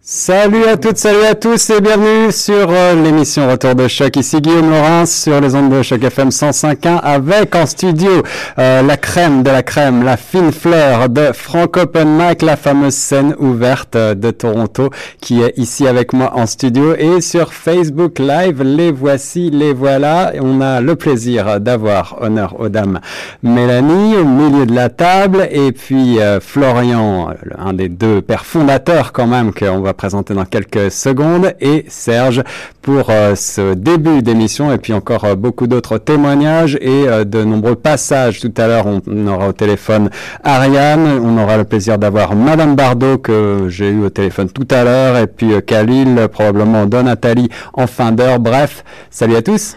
Salut à toutes, salut à tous et bienvenue sur euh, l'émission Retour de choc. Ici Guillaume Laurence sur les ondes de choc FM 105.1 avec en studio euh, la crème de la crème, la fine fleur de Frank Open Mic, la fameuse scène ouverte euh, de Toronto qui est ici avec moi en studio et sur Facebook Live. Les voici, les voilà. On a le plaisir d'avoir honneur aux dames Mélanie au milieu de la table et puis Florian, un des deux pères fondateurs quand même qu'on présenter dans quelques secondes et Serge pour euh, ce début d'émission et puis encore euh, beaucoup d'autres témoignages et euh, de nombreux passages. Tout à l'heure, on, aura au téléphone Ariane, on aura le plaisir d'avoir Madame Bardot que j'ai eu au téléphone tout à l'heure et puis Khalil, probablement Donathalie en fin d'heure. Bref, salut à tous.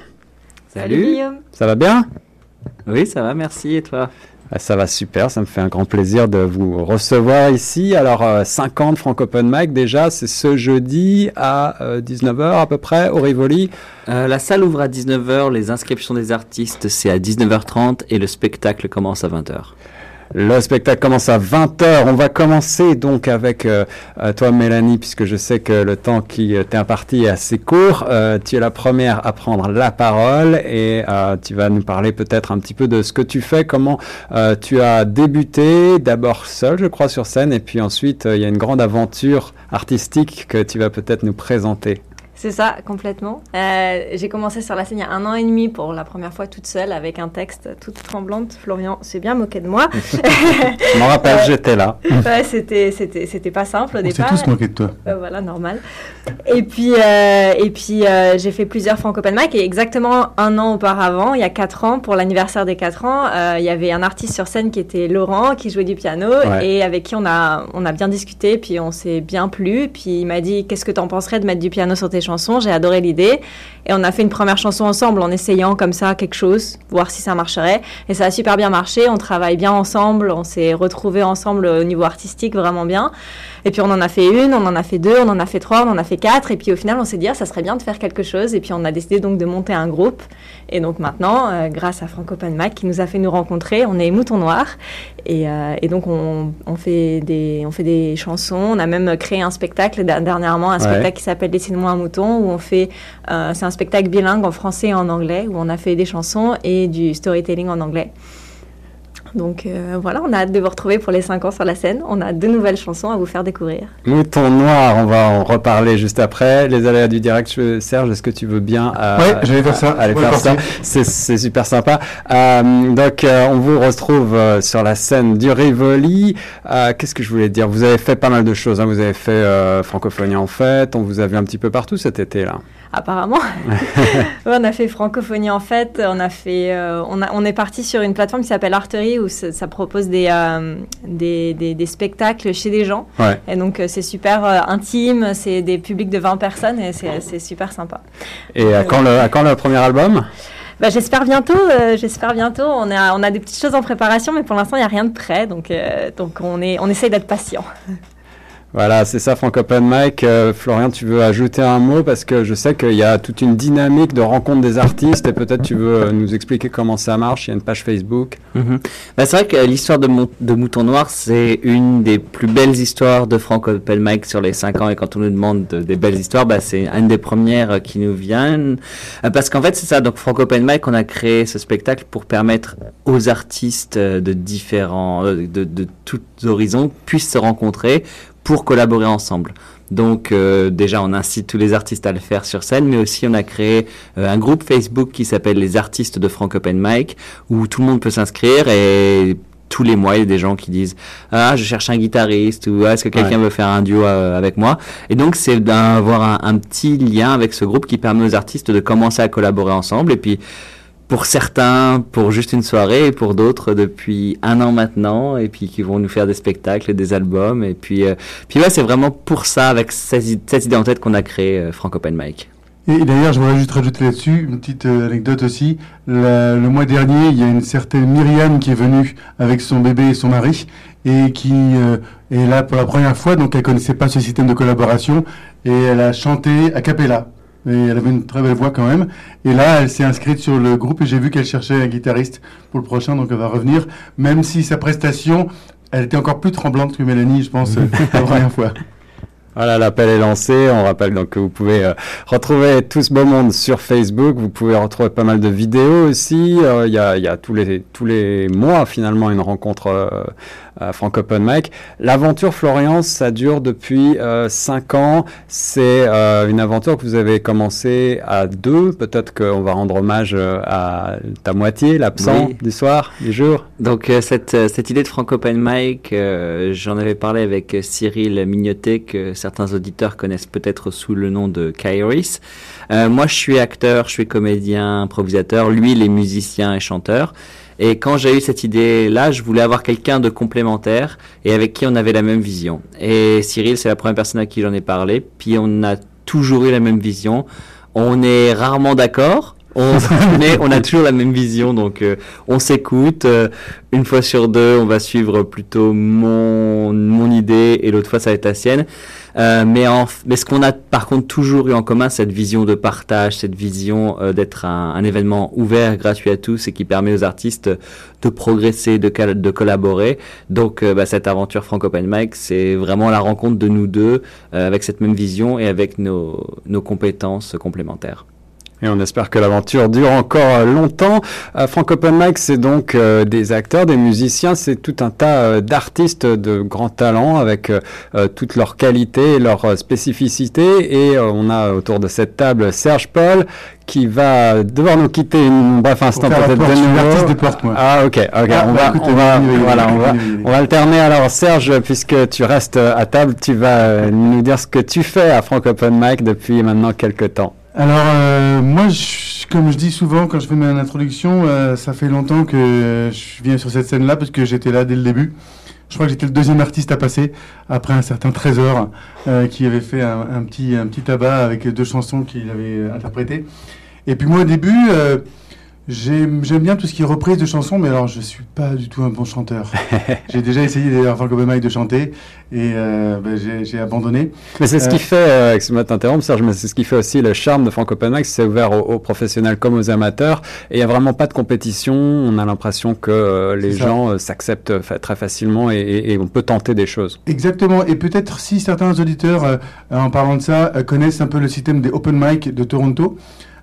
Salut. Ça va bien? Oui, ça va, merci. Et toi? Ça va super, ça me fait un grand plaisir de vous recevoir ici. Alors, 50 Franco Open Mic déjà, c'est ce jeudi à 19h euh, à peu près au Rivoli. Euh, la salle ouvre à 19h, les inscriptions des artistes c'est à 19h30 et le spectacle commence à 20h. Le spectacle commence à 20h. On va commencer donc avec euh, euh, toi, Mélanie, puisque je sais que le temps qui t'est imparti est assez court. Euh, tu es la première à prendre la parole et tu vas nous parler peut-être un petit peu de ce que tu fais, comment tu as débuté, d'abord seul, je crois, sur scène, et puis ensuite, il y a une grande aventure artistique que tu vas peut-être nous présenter. C'est ça, complètement. Euh, j'ai commencé sur la scène il y a un an et demi pour la première fois toute seule avec un texte toute tremblante. Florian s'est bien moqué de moi. Je m'en rappelle, euh, j'étais là. ouais, c'était, c'était, c'était pas simple au départ. On s'est tous moqué de toi. Euh, voilà, normal. Et puis, et puis j'ai fait plusieurs franco mic et exactement un an auparavant, il y a quatre ans, pour l'anniversaire des quatre ans, il y avait un artiste sur scène qui était Laurent, qui jouait du piano et avec qui on a, on a bien discuté, puis on s'est bien plu. Puis il m'a dit, qu'est-ce que tu en penserais de mettre du piano sur tes chansons j'ai adoré l'idée. Et on a fait une première chanson ensemble en essayant comme ça quelque chose, voir si ça marcherait. Et ça a super bien marché. On travaille bien ensemble. On s'est retrouvés ensemble au niveau artistique vraiment bien. Et puis on en a fait une, on en a fait deux, on en a fait trois, on en a fait quatre. Et puis au final, on s'est dit, ah, ça serait bien de faire quelque chose. Et puis on a décidé donc de monter un groupe. Et donc maintenant, euh, grâce à Franco Mac qui nous a fait nous rencontrer, on est Mouton Noir. Et, euh, et donc on, on, fait des, on fait des chansons. On a même créé un spectacle dernièrement, un spectacle qui s'appelle Dessine-moi un mouton, où on fait, euh, c'est un spectacle bilingue en français et en anglais, où on a fait des chansons et du storytelling en anglais. Donc euh, voilà, on a hâte de vous retrouver pour les 5 ans sur la scène. On a deux nouvelles chansons à vous faire découvrir. Mouton Noir, on va en reparler juste après. Les aléas du direct, Serge, est-ce que tu veux bien euh, Oui, j'allais faire ça. Aller faire ça? C'est super sympa. Euh, donc on vous retrouve sur la scène du Rivoli. Qu'est-ce que je voulais dire? Vous avez fait pas mal de choses. Hein. Vous avez fait Francophonie en fait. On vous a vu un petit peu partout cet été là apparemment. on a fait francophonie en fait. On a fait, euh, on, a, on est parti sur une plateforme qui s'appelle Artery où ça, propose des, euh, des, des, spectacles chez des gens. Et donc euh, c'est super intime. C'est des publics de 20 personnes et c'est super sympa. Et à quand le, à quand le premier album? Bah, j'espère bientôt, j'espère bientôt. On a, on a des petites choses en préparation, mais pour l'instant, il n'y a rien de prêt. Donc, donc on, est, on essaye d'être patient. Voilà, c'est ça, Frank Open Mike. Euh, Florian, tu veux ajouter un mot? Parce que je sais qu'il y a toute une dynamique de rencontre des artistes et peut-être tu veux euh, nous expliquer comment ça marche. Il y a une page Facebook. Bah, c'est vrai que l'histoire de, Mouton Noir, c'est une des plus belles histoires de Frank Open Mike sur les 5 ans. Et quand on nous demande des belles histoires, bah, c'est une des premières qui nous viennent. Euh, parce qu'en fait, c'est ça. Donc, Frank Open Mike, on a créé ce spectacle pour permettre aux artistes de différents, de tous horizons puissent se rencontrer pour collaborer ensemble. Donc euh, déjà, on incite tous les artistes à le faire sur scène, mais aussi on a créé euh, un groupe Facebook qui s'appelle les artistes de Frank Open Mic, où tout le monde peut s'inscrire et tous les mois, il y a des gens qui disent ah je cherche un guitariste ou ah, est-ce que quelqu'un veut faire un duo euh, avec moi? Et donc c'est d'avoir un, un, petit lien avec ce groupe qui permet aux artistes de commencer à collaborer ensemble. Et puis pour certains pour juste une soirée et pour d'autres depuis un an maintenant et puis qui vont nous faire des spectacles, des albums et puis euh, puis ouais c'est vraiment pour ça avec cette, idée en tête qu'on a créé euh, Frank Open. Et, d'ailleurs, je voudrais juste rajouter là-dessus une petite euh, anecdote aussi. le mois dernier, il y a une certaine Myriam qui est venue avec son bébé et son mari et qui est là pour la première fois, donc elle connaissait pas ce système de collaboration et elle a chanté a cappella mais elle avait une très belle voix quand même. Et là, elle s'est inscrite sur le groupe et j'ai vu qu'elle cherchait un guitariste pour le prochain, donc elle va revenir, même si sa prestation, elle était encore plus tremblante que Mélanie, je pense, la première fois. Voilà, l'appel est lancé. On rappelle donc que vous pouvez euh, retrouver tout ce beau monde sur Facebook. Vous pouvez retrouver pas mal de vidéos aussi. Euh, Il y, a, y, a, tous les tous les mois finalement une rencontre euh, à Franco Open Mic. L'aventure Florian, ça dure depuis 5 ans. C'est une aventure que vous avez commencé à deux. Peut-être qu'on va rendre hommage à ta moitié, l'absent oui. du soir, du jour. Donc cette cette idée de Franco Open Mic, j'en avais parlé avec Cyril Mignotet que certains auditeurs connaissent peut-être sous le nom de Kairis. Euh, moi, je suis acteur, je suis comédien, improvisateur. Lui, il est musicien et chanteur. Et quand j'ai eu cette idée-là, je voulais avoir quelqu'un de complémentaire et avec qui on avait la même vision. Et Cyril, c'est la première personne à qui j'en ai parlé. Puis on a toujours eu la même vision. On est rarement d'accord, on, mais on a toujours la même vision, donc euh, on s'écoute. Euh, une fois sur deux, on va suivre plutôt mon, mon idée et l'autre fois ça va être la sienne. Euh, mais, en, mais ce qu'on a par contre toujours eu en commun, cette vision de partage, cette vision euh, d'être un, un, événement ouvert, gratuit à tous et qui permet aux artistes de progresser, de, de collaborer. Donc euh, bah, cette aventure Franco Open Mic, c'est vraiment la rencontre de nous deux avec cette même vision et avec nos, nos compétences complémentaires. Et on espère que l'aventure dure encore longtemps. Euh, Frank Open Mic, c'est donc euh, des acteurs, des musiciens, c'est tout un tas euh, d'artistes de grands talents avec euh, toutes leurs qualités et leurs spécificités. Et on a autour de cette table Serge Paul qui va devoir nous quitter une bref instant peut-être de nouveau. De porte, moi. Ah ok, ok. Ah, on, bah, va, écoutez, on, va, voilà, on, va, on va alterner alors Serge puisque tu restes à table, tu vas nous dire ce que tu fais à Frank Open Mic depuis maintenant quelques temps. Alors, euh, moi, je, comme je dis souvent quand je fais mon introduction, euh, ça fait longtemps que je viens sur cette scène-là parce que j'étais là dès le début. Je crois que j'étais le deuxième artiste à passer après un certain Trésor euh, qui avait fait un, un, petit, un petit tabac avec deux chansons qu'il avait interprétées. Et puis moi, au début, J'aime bien tout ce qui est reprise de chansons, mais alors je suis pas du tout un bon chanteur. j'ai déjà essayé d'ailleurs Franco Bemaille de chanter et euh, ben, j'ai abandonné. Mais c'est ce qui fait, euh, excuse-moi de t'interrompre Serge, mais c'est ce qui fait aussi le charme de Franco Bemaille, c'est ouvert aux, aux, professionnels comme aux amateurs et il y a vraiment pas de compétition. On a l'impression que euh, les gens s'acceptent très facilement et, et, et, on peut tenter des choses. Exactement. Et peut-être si certains auditeurs, euh, en parlant de ça, euh, connaissent un peu le système des open mic de Toronto.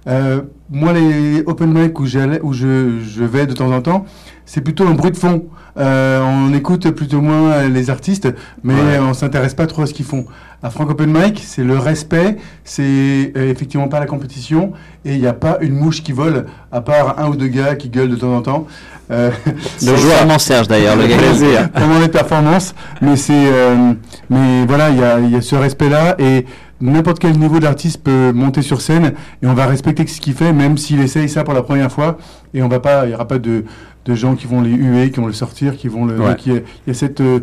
Euh, moi, les open mic où, où je, je, vais de temps en temps, c'est plutôt un bruit de fond. Euh, on écoute plutôt moins les artistes, mais ouais. on s'intéresse pas trop à ce qu'ils font. À Frank Open Mic, c'est le respect, c'est euh, effectivement pas la compétition, et il n'y a pas une mouche qui vole, à part un ou deux gars qui gueulent de temps en temps. Euh, le joueur Serge d'ailleurs, le gars. Pendant les performances, mais c'est, euh, mais voilà, il y a, y a ce respect-là et n'importe quel niveau d'artiste peut monter sur scène et on va respecter ce qu'il fait, même s'il essaye ça pour la première fois. Et on va pas, il y aura pas de, de gens qui vont les huer, qui vont le sortir, qui vont le. Ouais. Il y, a, y a cette euh,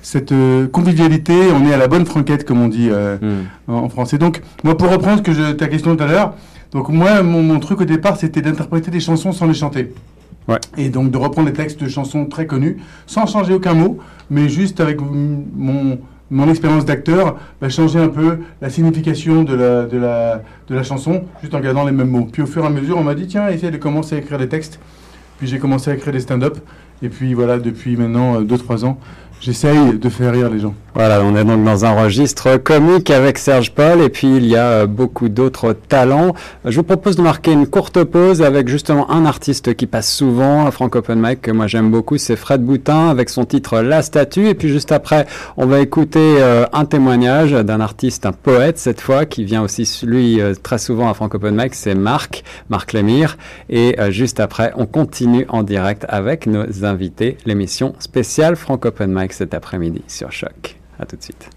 cette euh, convivialité, on est à la bonne franquette, comme on dit euh, Hmm. mm. en, en, français. Donc, moi, pour reprendre que je, ta question tout à l'heure, donc moi, mon, mon, truc au départ, c'était d'interpréter des chansons sans les chanter. Ouais. Et donc de reprendre les textes de chansons très connues, sans changer aucun mot, mais juste avec mon, mon expérience d'acteur, bah, changer un peu la signification de la, chanson, juste en gardant les mêmes mots. Puis au fur et à mesure, on m'a dit, tiens, essaye de commencer à écrire des textes. Puis j'ai commencé à écrire des stand-up. Et puis voilà, depuis maintenant 2-3 ans, j'essaye de faire rire les gens. Voilà, on est donc dans un registre comique avec Serge Paul et puis il y a beaucoup d'autres talents. Je vous propose de marquer une courte pause avec justement un artiste qui passe souvent à Frank Open Mic que moi j'aime beaucoup, c'est Fred Boutin avec son titre La Statue et puis juste après on va écouter euh, un témoignage d'un artiste, un poète cette fois qui vient aussi lui euh, très souvent à Frank Open Mic, c'est Marc, Marc Lemire et euh, juste après on continue en direct avec nos invités, l'émission spéciale Frank Open Mic cet après-midi sur Choc. À tout de suite.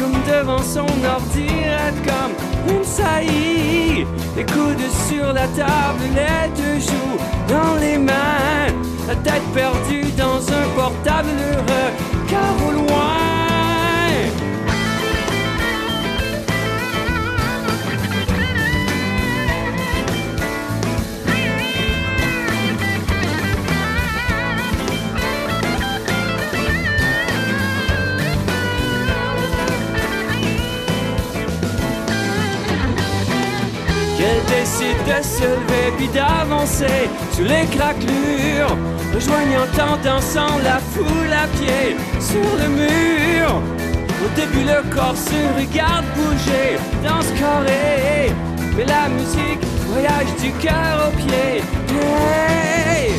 Comme devant son ordi, comme une saillie. Les coudes sur la table, les deux joues dans les mains, la tête perdue dans un portable heureux, de se lever puis d'avancer sous les craquelures, rejoignant en dansant la foule à pied sur le mur. Au début, le corps se regarde bouger dans ce carré, mais la musique voyage du cœur au pied. Hey!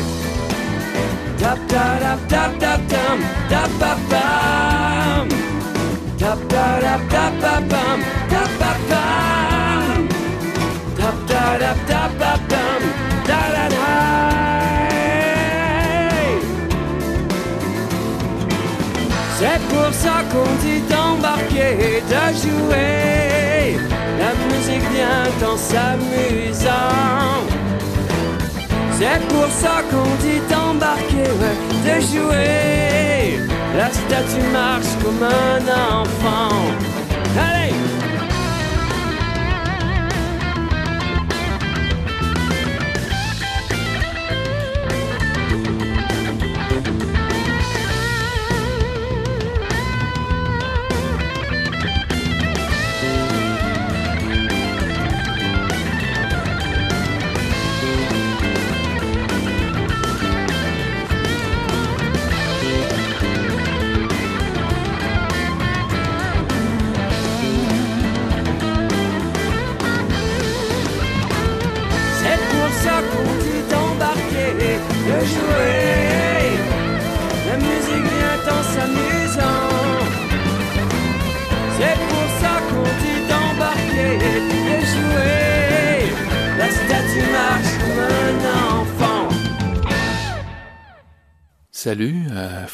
Tap tap tap tap tap tap tap tap tap tap pam tap dit d'embarquer et de jouer. La musique vient en s'amusant. C'est pour ça qu'on dit d'embarquer, de jouer. La statue marche comme un enfant. Allez!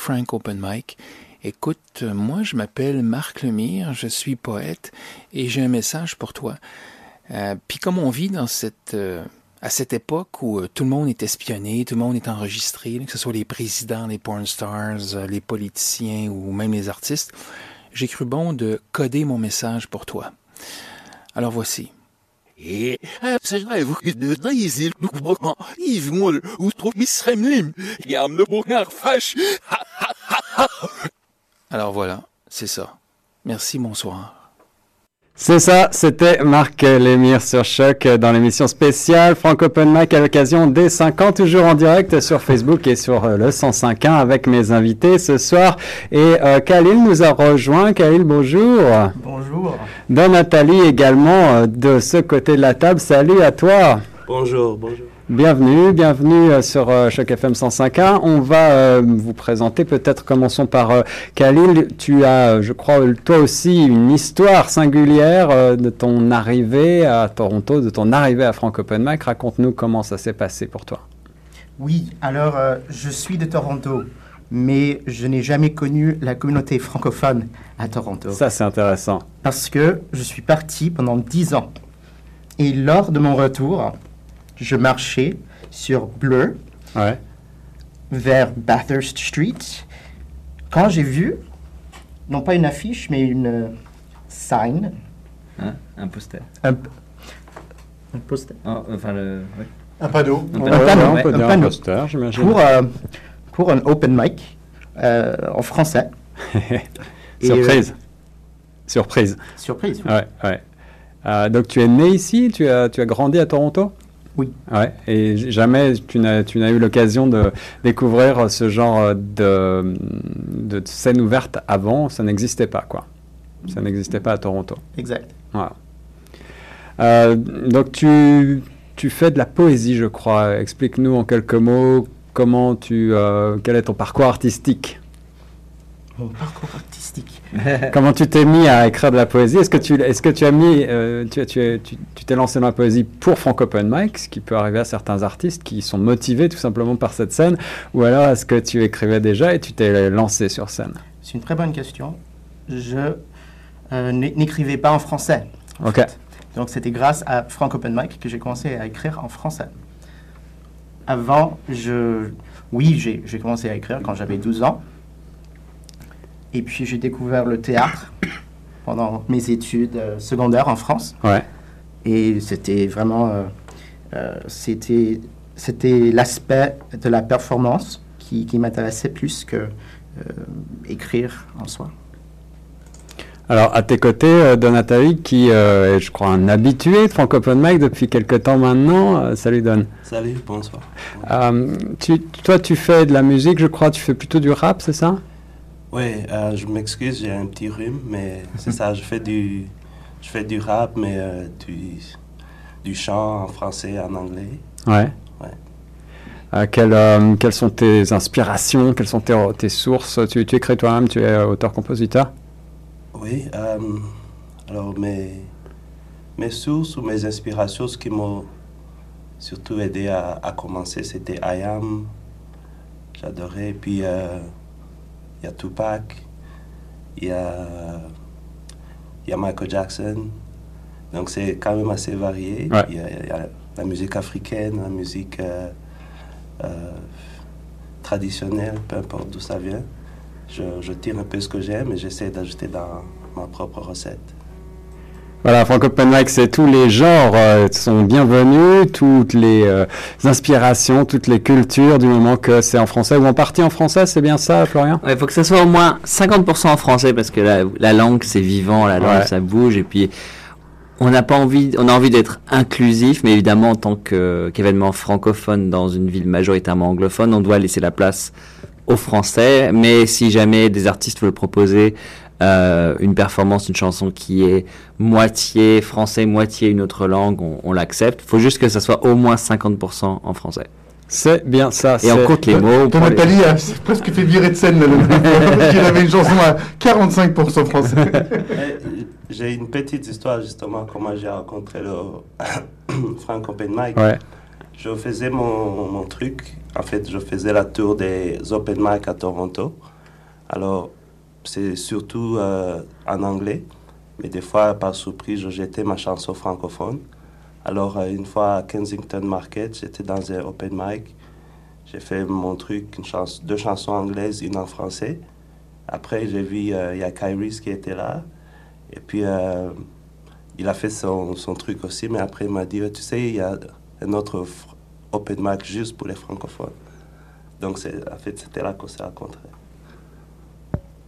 Frank Open Mic. Écoute, moi je m'appelle Marc Lemire, je suis poète et j'ai un message pour toi. Euh, Puis comme on vit euh, à cette époque où euh, tout le monde est espionné, tout le monde est enregistré, que ce soit les présidents, les porn stars, les politiciens ou même les artistes, j'ai cru bon de coder mon message pour toi. Alors voici. Que de Fash. Alors voilà, c'est ça. Merci, bonsoir. C'est ça, c'était Marc Lémire sur Choc dans l'émission spéciale Franco Open Mic à l'occasion des 5 ans, toujours en direct sur Facebook et sur euh, le 105.1 avec mes invités ce soir. Et euh, Khalil nous a rejoint. Khalil, bonjour. Bonjour. Don Nathalie également euh, de ce côté de la table. Salut à toi. Bonjour, bonjour. Bienvenue, bienvenue euh, sur euh, Choc FM 105.1. On va euh, vous présenter, peut-être commençons par Khalil. Tu as, je crois, toi aussi une histoire singulière de ton arrivée à Toronto, de ton arrivée à Frank Open Mic. Raconte-nous comment ça s'est passé pour toi. Oui, alors euh, je suis de Toronto, mais je n'ai jamais connu la communauté francophone à Toronto. Ça, c'est intéressant. Parce que je suis parti pendant 10 ans. Et lors de mon retour, je marchais sur Bleu Ouais. vers Bathurst Street quand j'ai vu, non pas une affiche, mais une euh, sign, Hein? Un poster. un, un poster, Oh, enfin, le. oui. Un panneau. Un panneau, ouais. un panneau. poster, j'imagine. pour, euh, pour un open mic euh, en français. Surprise. Surprise. surprise. oui. Ouais, ouais. Euh, donc tu es né ici, tu as, tu as grandi à Toronto? Oui. Ouais, et jamais tu n'as, tu n'as eu l'occasion de découvrir ce genre de, de scène ouverte avant, ça n'existait pas, quoi. Ça n'existait pas à Toronto. Exact. Voilà. Euh, donc tu, tu fais de la poésie, je crois. Explique-nous en quelques mots comment tu, euh, quel est ton parcours artistique. Mon parcours artistique. Comment tu t'es mis à écrire de la poésie? Est-ce que tu, est-ce que tu as mis, euh, tu, tu, es- tu, tu t'es lancé dans la poésie pour Frank Open Mic, ce qui peut arriver à certains artistes qui sont motivés tout simplement par cette scène, ou alors est-ce que tu écrivais déjà et tu t'es lancé sur scène? C'est une très bonne question. Je euh, n'é- n'écrivais pas en français. Ok. Donc c'était grâce à Frank Open Mic que j'ai commencé à écrire en français. Avant, je... oui, j'ai j'ai commencé à écrire quand j'avais 12 ans. Et puis j'ai découvert le théâtre pendant mes études euh, secondaires en France. Ouais. Et c'était vraiment... euh, euh, c'était c'était l'aspect de la performance qui, qui m'intéressait plus que euh, écrire en soi. Alors, à tes côtés, euh, Donatali, qui euh, est, je crois, un habitué de Frank Open Mic depuis quelques temps maintenant. Euh, salut Don. Salut, bonsoir. Euh, tu, toi, tu fais de la musique, je crois, tu fais plutôt du rap, c'est ça? Oui, euh, je m'excuse, j'ai un petit rhume, mais c'est ça, je fais du, je fais du rap, mais euh, du, du chant en français, en anglais. Ouais. Ouais. Euh, quelles, quelles sont tes inspirations Quelles sont tes, tes sources? Tu, tu écris toi-même Tu es auteur-compositeur Oui, alors mes, mes sources ou mes inspirations, ce qui m'ont surtout aidé à, à commencer, c'était I Am, j'adorais, puis il y a Tupac, il y a, il y a Michael Jackson, donc c'est quand même assez varié. Ouais. Il y, a, il y a la musique africaine, la musique euh, euh, traditionnelle, peu importe d'où ça vient. Je, je tire un peu ce que j'aime et j'essaie d'ajouter dans ma propre recette. Voilà, Frank Open Mic, c'est tous les genres euh, sont bienvenus, toutes les euh, inspirations, toutes les cultures, du moment que c'est en français ou en partie en français, c'est bien ça, Florian? Il faut que ça soit au moins 50% en français parce que la, la langue c'est vivant, la langue Ouais. ça bouge et puis on n'a pas envie, on a envie d'être inclusif, mais évidemment en tant qu'événement francophone dans une ville majoritairement anglophone, on doit laisser la place aux Français. Mais si jamais des artistes veulent proposer euh, une performance, une chanson qui est moitié français, moitié une autre langue, on, on l'accepte. Il faut juste que ça soit au moins 50% en français. C'est bien ça. Et on compte les mots. Les- Nathalie a presque fait virer de scène là, le qu'il avait une chanson à 45% français. Euh, J'ai une petite histoire justement comment j'ai rencontré le Frank Open Mic. Ouais. Je faisais mon, mon truc. En fait, je faisais la tour des Open Mic à Toronto. Alors, c'est surtout euh, en anglais. Mais des fois, par surprise, je jetais ma chanson francophone. Alors, euh, une fois à Kensington Market, j'étais dans un open mic. J'ai fait mon truc, une chans- deux chansons anglaises, une en français. Après, j'ai vu, euh, il y a Kairis qui était là. Et puis, euh, il a fait son, son truc aussi. Mais après, il m'a dit, tu sais, il y a un autre open mic juste pour les francophones. Donc, en fait, c'était là qu'on s'est rencontrés.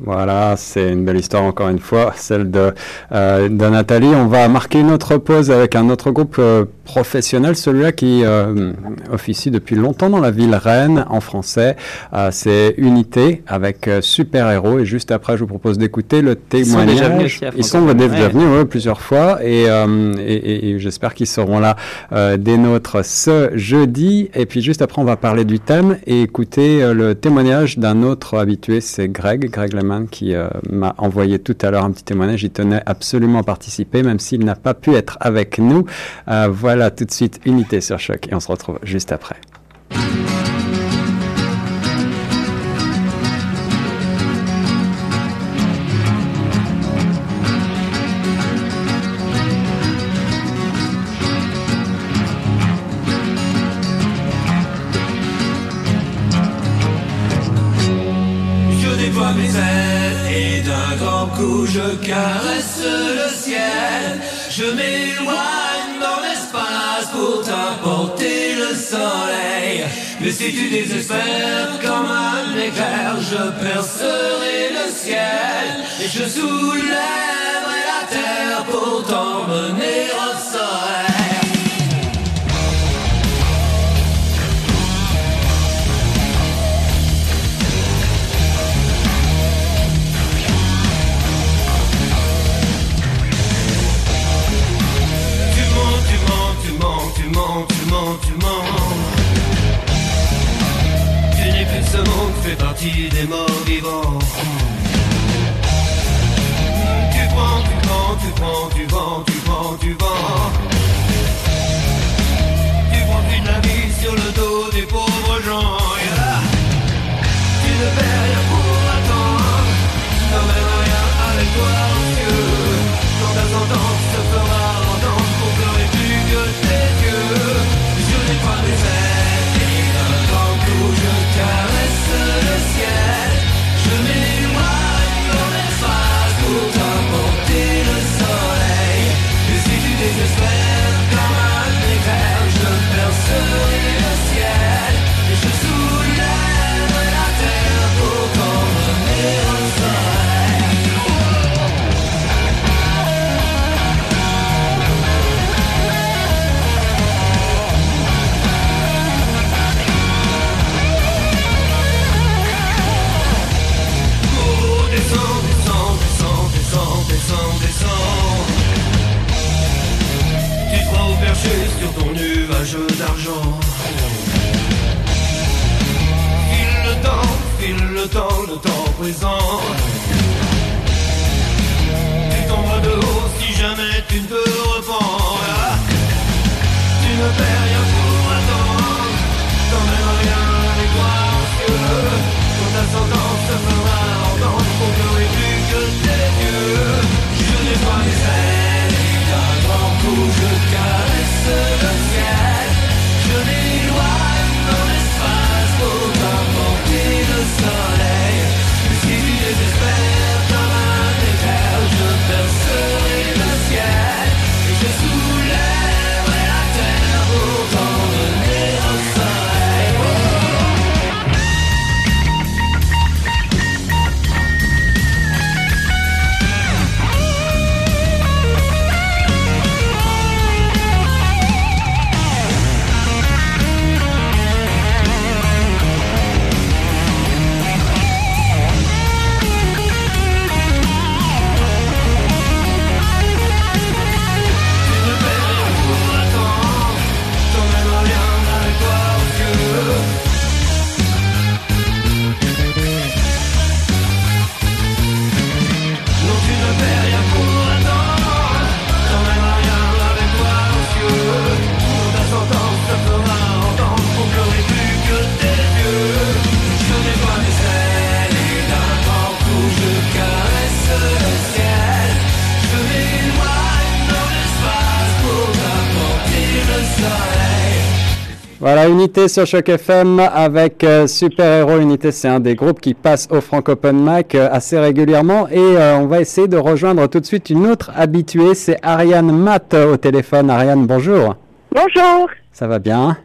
Voilà, c'est une belle histoire encore une fois, celle de, euh, de Nathalie. On va marquer une autre pause avec un autre groupe euh, professionnel, celui-là qui euh, officie depuis longtemps dans la ville Rennes en français. C'est Unité avec Super Héros. Et juste après, je vous propose d'écouter le Ils sont témoignage. déjà venus à Ils sont déjà venus ouais, plusieurs fois et, et, et- et j'espère qu'ils seront là des nôtres ce jeudi. Et puis juste après, on va parler du thème et écouter le témoignage d'un autre habitué, c'est Greg, Greg Qui euh, m'a envoyé tout à l'heure un petit témoignage. Il tenait absolument à participer, même s'il n'a pas pu être avec nous. Euh, voilà tout de suite Unité sur Choc et on se retrouve juste après. Et d'un grand coup je caresse le ciel. Je m'éloigne dans l'espace pour t'apporter le soleil. Mais si tu désespères comme un éclair, je percerai le ciel et je soulèverai la terre pour t'emmener au fais partie des morts vivants. Tu prends, tu prends, tu prends, tu vends, Unité sur Choc FM avec euh, Super Héros. Unité, c'est un des groupes qui passe au Franco Open Mic euh, assez régulièrement. Et euh, on va essayer de rejoindre tout de suite une autre habituée. C'est Ariane Matt au téléphone. Ariane, bonjour. Bonjour, Ça va bien?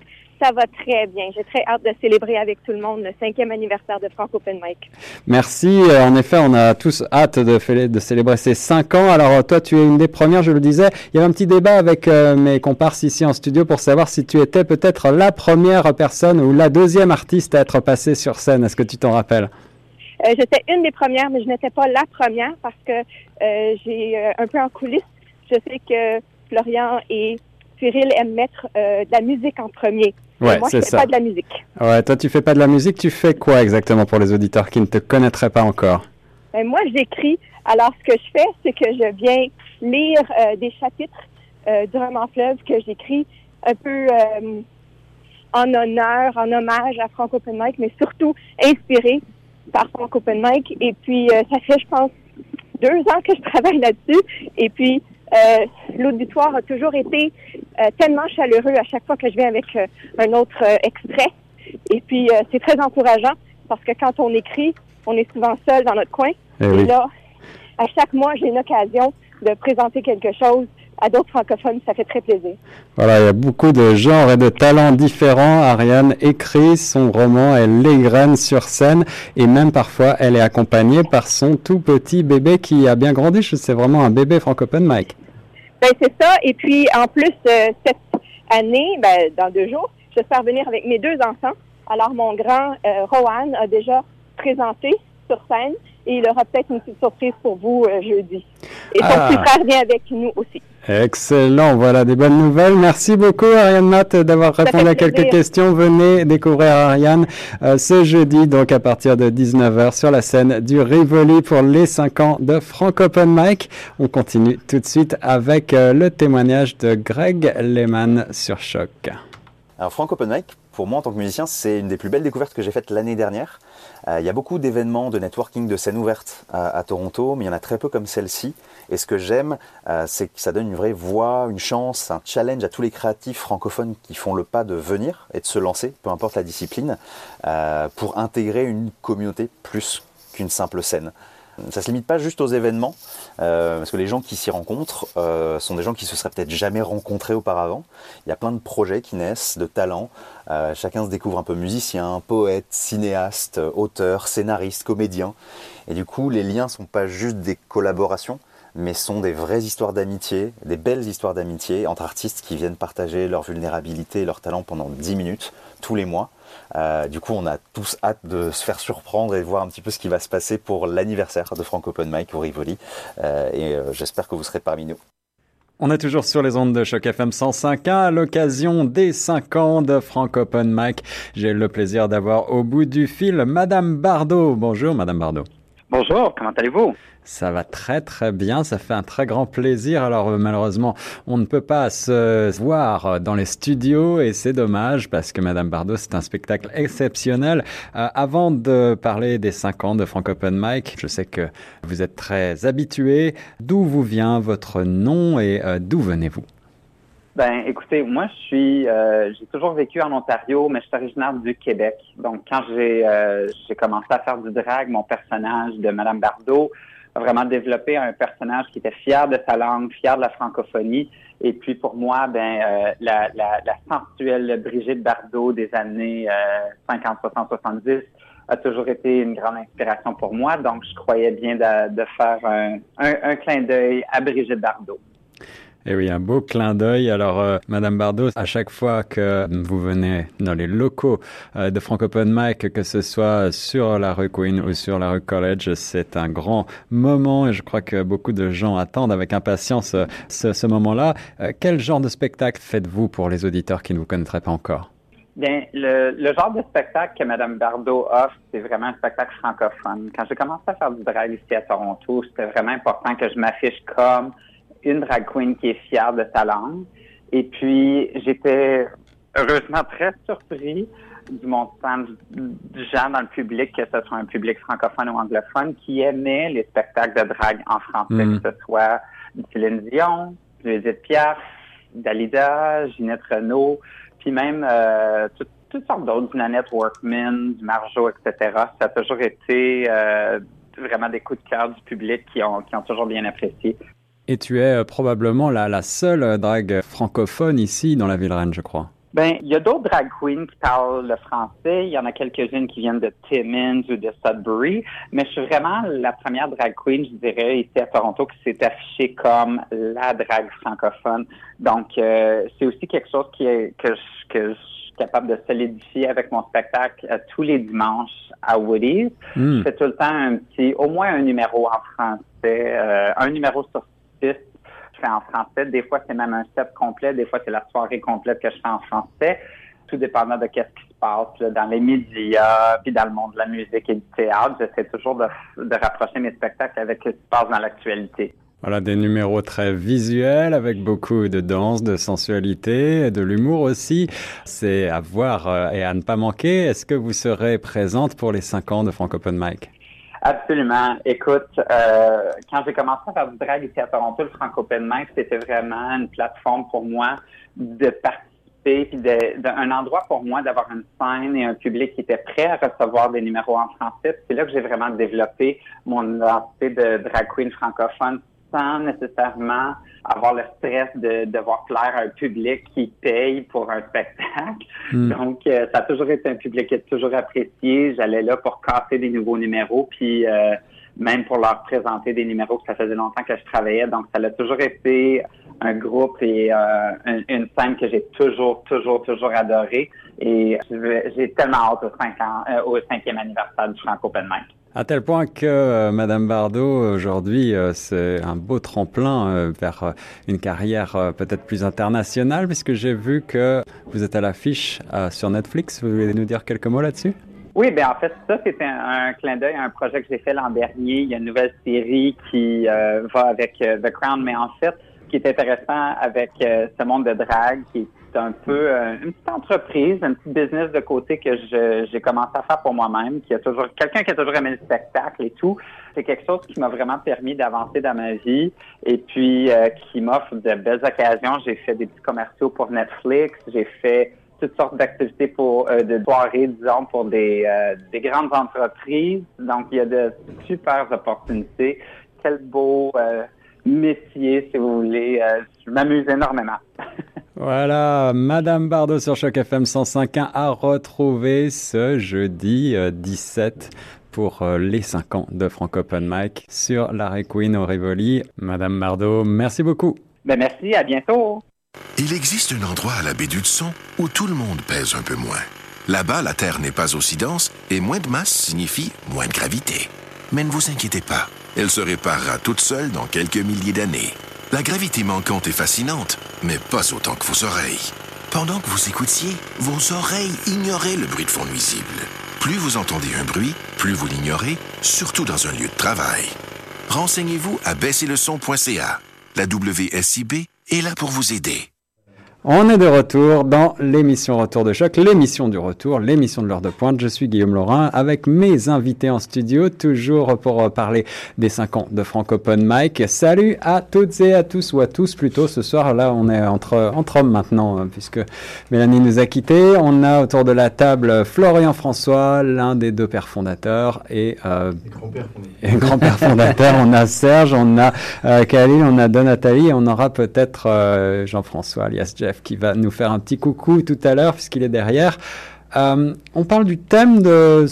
Ça va très bien. J'ai très hâte de célébrer avec tout le monde le cinquième anniversaire de Franco Open Mic. Merci. Euh, En effet, on a tous hâte de, célébrer ces cinq ans. Alors, euh, toi, tu es une des premières, je le disais. Il y avait un petit débat avec euh, mes comparses ici en studio pour savoir si tu étais peut-être la première personne ou la deuxième artiste à être passée sur scène. Est-ce que tu t'en rappelles? Euh, J'étais une des premières, mais je n'étais pas la première parce que euh, j'ai un peu en coulisses. Je sais que Florian et Cyril aiment mettre de la musique en premier. Ouais, moi, je fais ça. pas de la musique. Ouais, toi, tu fais pas de la musique. Tu fais quoi exactement pour les auditeurs qui ne te connaîtraient pas encore? Ben, moi, j'écris. Alors, ce que je fais, c'est que je viens lire euh, des chapitres euh, du roman Fleuve que j'écris un peu euh, en honneur, en hommage à Frank Open Mic, mais surtout inspiré par Frank Open Mic. Et puis, ça fait, je pense, deux ans que je travaille là-dessus. Et puis, l'auditoire a toujours été tellement chaleureux à chaque fois que je viens avec euh, un autre euh, extrait. Et puis, euh, c'est très encourageant parce que quand on écrit, on est souvent seul dans notre coin. Eh et oui. là, à chaque mois, j'ai une occasion de présenter quelque chose à d'autres francophones. Ça fait très plaisir. Voilà, il y a beaucoup de genres et de talents différents. Ariane écrit son roman, elle l'égrène sur scène et même parfois elle est accompagnée par son tout petit bébé qui a bien grandi. C'est vraiment un bébé francophone, Mike. Ben, c'est ça. Et puis, en plus, euh, cette année, ben, dans deux jours, j'espère venir avec mes deux enfants. Alors, mon grand, euh, Rohan, a déjà présenté sur scène et il aura peut-être une petite surprise pour vous euh, jeudi. Et son Ah. petit frère vient avec nous aussi. Excellent, voilà des bonnes nouvelles. Merci beaucoup Ariane Matt d'avoir répondu à quelques plaisir. questions. Venez découvrir Ariane euh, ce jeudi, donc à partir de 19h sur la scène du Rivoli pour les 5 ans de Frank Open Mic. On continue tout de suite avec euh, le témoignage de Greg Lehman sur Choc. Alors Frank Open Mic, pour moi en tant que musicien, c'est une des plus belles découvertes que j'ai faites l'année dernière. Euh, Il y a beaucoup d'événements de networking, de scènes ouvertes à, à Toronto, mais il y en a très peu comme celle-ci. Et ce que j'aime, euh, c'est que ça donne une vraie voix, une chance, un challenge à tous les créatifs francophones qui font le pas de venir et de se lancer, peu importe la discipline, euh, pour intégrer une communauté plus qu'une simple scène. Ça se limite pas juste aux événements, euh, parce que les gens qui s'y rencontrent euh, sont des gens qui se seraient peut-être jamais rencontrés auparavant. Il y a plein de projets qui naissent, de talents. Euh, chacun se découvre un peu musicien, poète, cinéaste, auteur, scénariste, comédien. Et du coup, les liens sont pas juste des collaborations, mais sont des vraies histoires d'amitié, des belles histoires d'amitié entre artistes qui viennent partager leur vulnérabilité et leur talent pendant 10 minutes tous les mois. Euh, du coup, on a tous hâte de se faire surprendre et de voir un petit peu ce qui va se passer pour l'anniversaire de Frank Open Mic au Rivoli. Euh, et euh, j'espère que vous serez parmi nous. On est toujours sur les ondes de Choc FM 105.1 à l'occasion des 5 ans de Frank Open Mic. J'ai le plaisir d'avoir au bout du fil Madame Bardot. Bonjour Madame Bardot. Bonjour, comment allez-vous? Ça va très très bien, ça fait un très grand plaisir. Alors euh, malheureusement, on ne peut pas se voir dans les studios et c'est dommage parce que Madame Bardot, c'est un spectacle exceptionnel. Euh, avant de parler des 5 ans de Frank Open Mic, je sais que vous êtes très habitué. D'où vous vient votre nom et euh, d'où venez-vous? Ben, écoutez, moi, je suis, euh, j'ai toujours vécu en Ontario, mais je suis originaire du Québec. Donc, quand j'ai, euh, j'ai commencé à faire du drag, mon personnage de Madame Bardot vraiment développé un personnage qui était fier de sa langue, fier de la francophonie. Et puis, pour moi, ben, euh, la, la, la sensuelle Brigitte Bardot des années euh, 50, 60, 70 a toujours été une grande inspiration pour moi. Donc, je croyais bien de, de faire un, un, un clin d'œil à Brigitte Bardot. Eh oui, un beau clin d'œil. Alors, euh, Madame Bardot, à chaque fois que vous venez dans les locaux euh, de Frank Open Mic, que ce soit sur la rue Queen ou sur la rue College, c'est un grand moment et je crois que beaucoup de gens attendent avec impatience euh, ce, moment-là. Euh, quel genre de spectacle faites-vous pour les auditeurs qui ne vous connaîtraient pas encore? Bien, le, genre de spectacle que Mme Bardot offre, c'est vraiment un spectacle francophone. Quand j'ai commencé à faire du drag ici à Toronto, c'était vraiment important que je m'affiche comme une drag queen qui est fière de sa langue. Et puis, j'étais heureusement très surpris du montant de gens dans le public, que ce soit un public francophone ou anglophone, qui aimait les spectacles de drag en français, Mm. que ce soit Céline Dion, Edith Piaf, Dalida, Ginette Renault, puis même euh, tout- toutes sortes d'autres, du Nanette Workman, du Marjo, etc. Ça a toujours été euh, vraiment des coups de cœur du public qui ont, qui ont toujours bien apprécié. Et tu es euh, probablement la, la seule euh, drague francophone ici dans la ville reine, je crois. Ben, il y a d'autres drag queens qui parlent le français. Il y en a quelques-unes qui viennent de Timmins ou de Sudbury. Mais je suis vraiment la première drag queen, je dirais, ici à Toronto, qui s'est affichée comme la drag francophone. Donc, euh, c'est aussi quelque chose qui est, que, je, que je suis capable de solidifier avec mon spectacle euh, tous les dimanches à Woody's. Mm. Je fais tout le temps un petit, au moins un numéro en français, euh, un numéro sur je fais en français. Des fois, c'est même un set complet. Des fois, c'est la soirée complète que je fais en français. Tout dépendant de qu'est-ce qui se passe dans les médias, puis dans le monde de la musique et du théâtre. J'essaie toujours de, rapprocher mes spectacles avec ce qui se passe dans l'actualité. Voilà, des numéros très visuels avec beaucoup de danse, de sensualité, de l'humour aussi. C'est à voir euh, et à ne pas manquer. Est-ce que vous serez présente pour les 5 ans de Frank Open Mic? Absolument. Écoute, euh, quand j'ai commencé à faire du drag ici à Toronto, le Franco c'était vraiment une plateforme pour moi de participer, puis de- un endroit pour moi d'avoir une scène et un public qui était prêt à recevoir des numéros en français. C'est là que j'ai vraiment développé mon identité de drag queen francophone sans nécessairement avoir le stress de devoir plaire à un public qui paye pour un spectacle. Mm. Donc, euh, ça a toujours été un public qui a toujours apprécié. J'allais là pour casser des nouveaux numéros, puis euh, même pour leur présenter des numéros que ça faisait longtemps que je travaillais. Donc, ça a toujours été un groupe et euh, une, une scène que j'ai toujours, toujours, toujours adoré. Et j'ai tellement hâte au, cinq ans, euh, au cinquième anniversaire du Franco Open Mic. À tel point que euh, Madame Bardot, aujourd'hui, euh, c'est un beau tremplin euh, vers euh, une carrière peut-être plus internationale, puisque j'ai vu que vous êtes à l'affiche sur Netflix. Vous voulez nous dire quelques mots là-dessus? Oui, ben en fait, ça, c'était un, clin d'œil à un projet que j'ai fait l'an dernier. Il y a une nouvelle série qui va avec The Crown, mais en fait, ce qui est intéressant avec ce monde de drague, qui est un peu euh, une petite entreprise, un petit business de côté que j'ai commencé à faire pour moi-même, qui a toujours quelqu'un qui a toujours aimé le spectacle et tout. C'est quelque chose qui m'a vraiment permis d'avancer dans ma vie et puis euh, qui m'offre de belles occasions. J'ai fait des petits commerciaux pour Netflix, j'ai fait toutes sortes d'activités pour euh, de soirées, disons, pour des, des grandes entreprises. Donc, il y a de super opportunités. Quel beau métier, si vous voulez. Je m'amuse énormément. Voilà, Madame Bardot sur Choc FM 105.1 à retrouver ce jeudi euh, 17 pour euh, les 5 ans de Franco Open Mic sur Larry Queen au Rivoli. Madame Bardot, merci beaucoup. Ben, merci, à bientôt. Il existe un endroit à la baie d'Hudson où tout le monde pèse un peu moins. Là-bas, la Terre n'est pas aussi dense et moins de masse signifie moins de gravité. Mais ne vous inquiétez pas, elle se réparera toute seule dans quelques milliers d'années. La gravité manquante est fascinante, mais pas autant que vos oreilles. Pendant que vous écoutiez, vos oreilles ignoraient le bruit de fond nuisible. Plus vous entendez un bruit, plus vous l'ignorez, surtout dans un lieu de travail. Renseignez-vous à baisserleson.ca. La WSIB est là pour vous aider. On est de retour dans l'émission Retour de choc, l'émission du retour, l'émission de l'heure de pointe. Je suis Guillaume Laurin avec mes invités en studio, toujours pour parler des 5 ans de Franco Open Mic. Salut à toutes et à tous, ou à tous plutôt. Ce soir, là, on est entre, entre hommes maintenant, euh, puisque Mélanie nous a quittés. On a autour de la table Florian François, l'un des deux pères fondateurs, et, euh, et grand-père fondateur. on a Serge, on a euh, Khalil, on a Donathalie, et on aura peut-être euh, Jean-François, alias Jeff, qui va nous faire un petit coucou tout à l'heure, puisqu'il est derrière. Euh, on parle du thème de,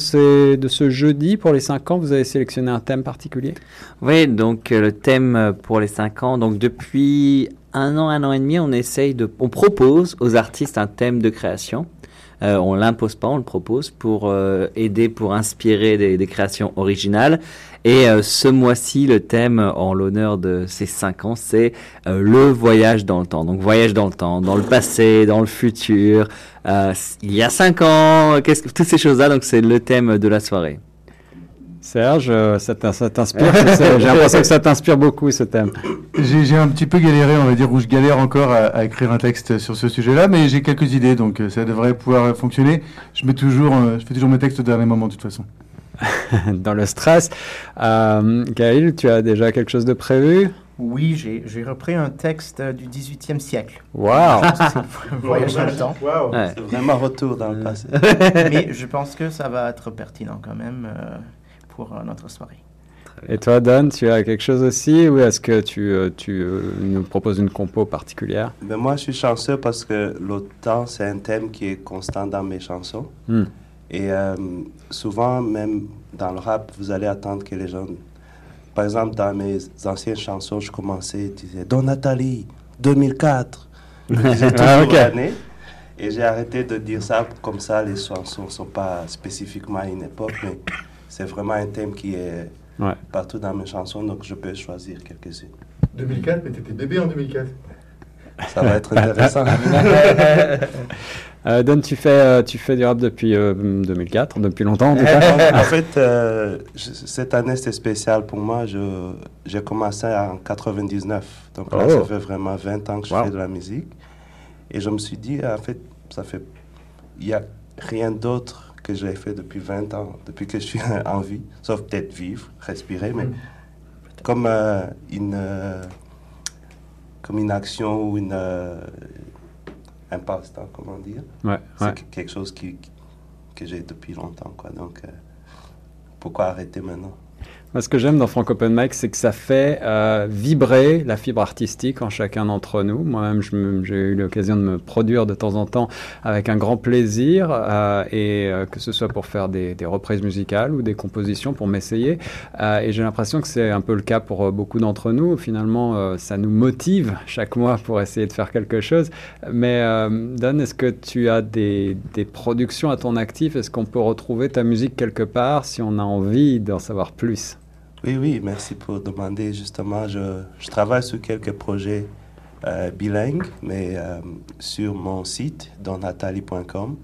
de ce jeudi pour les 5 ans. Vous avez sélectionné un thème particulier? Oui, donc euh, le thème euh, pour les 5 ans, donc depuis un an, un an et demi, on essaye de, on propose aux artistes un thème de création. Euh, on l'impose pas, on le propose pour euh, aider, pour inspirer des, des créations originales. Et euh, ce mois-ci, le thème en l'honneur de ces 5 ans, c'est euh, le voyage dans le temps. Donc voyage dans le temps, dans le passé, dans le futur. Euh, il y a 5 ans, qu'est-ce que toutes ces choses-là. Donc c'est le thème de la soirée. Serge, euh, ça t'in- ça t'inspire C'est- J'ai l'impression que ça t'inspire beaucoup ce thème. J'ai un petit peu galéré, on va dire, où je galère encore à, à écrire un texte sur ce sujet-là, mais j'ai quelques idées, donc euh, ça devrait pouvoir fonctionner. Je mets toujours, euh, je fais toujours mes textes au dernier moment, de toute façon. dans le stress. Euh, Gaël, tu as déjà quelque chose de prévu? Oui, j'ai repris un texte du 18e siècle. Waouh. C'est un Voyage dans le temps. Wow. C'est vraiment retour dans le passé. Mais je pense que ça va être pertinent quand même euh, pour euh, notre soirée. Et toi, Don, tu as quelque chose aussi ou est-ce que tu, euh, tu euh, nous proposes une compo particulière? Ben moi, je suis chanceux parce que l'OTAN, c'est un thème qui est constant dans mes chansons. Hmm. Et euh, souvent, même dans le rap, vous allez attendre que les gens... Par exemple, dans mes anciennes chansons, je commençais, je disais « Don Nathalie, 2004 ». Je disais toujours Ah, ok. l'année. Et j'ai arrêté de dire ça, comme ça, les chansons ne sont pas spécifiquement à une époque, mais c'est vraiment un thème qui est Ouais. partout dans mes chansons, donc je peux choisir quelques-unes. 2004, mais t'étais bébé en 2004. Ça va être intéressant. Euh, Don, tu fais, euh, tu fais du rap depuis euh, 2004, depuis longtemps en tout cas en fait, euh, je- cette année, c'était spécial pour moi. Je- J'ai commencé en 99. Donc là, Oh. ça fait vraiment 20 ans que je Wow. fais de la musique. Et je me suis dit, en fait, ça fait... Il n'y a rien d'autre que j'ai fait depuis 20 ans, depuis que je suis en vie, sauf peut-être vivre, respirer, mais comme euh, une... euh, comme une action ou une... euh, un passe-temps, comment dire. Ouais, C'est ouais. quelque chose qui, que j'ai depuis longtemps, quoi. Donc, pourquoi arrêter maintenant? Ce que j'aime dans Frank Open Mic, c'est que ça fait euh, vibrer la fibre artistique en chacun d'entre nous. Moi-même, j'ai eu l'occasion de me produire de temps en temps avec un grand plaisir, euh, et euh, que ce soit pour faire des, des reprises musicales ou des compositions, pour m'essayer. Euh, et j'ai l'impression que c'est un peu le cas pour euh, beaucoup d'entre nous. Finalement, euh, ça nous motive chaque mois pour essayer de faire quelque chose. Mais Don, est-ce que tu as des, des productions à ton actif? Est-ce qu'on peut retrouver ta musique quelque part si on a envie d'en savoir plus? Oui, oui, merci pour demander. Justement, je, travaille sur quelques projets euh, bilingues, mais euh, sur mon site, donatali.com,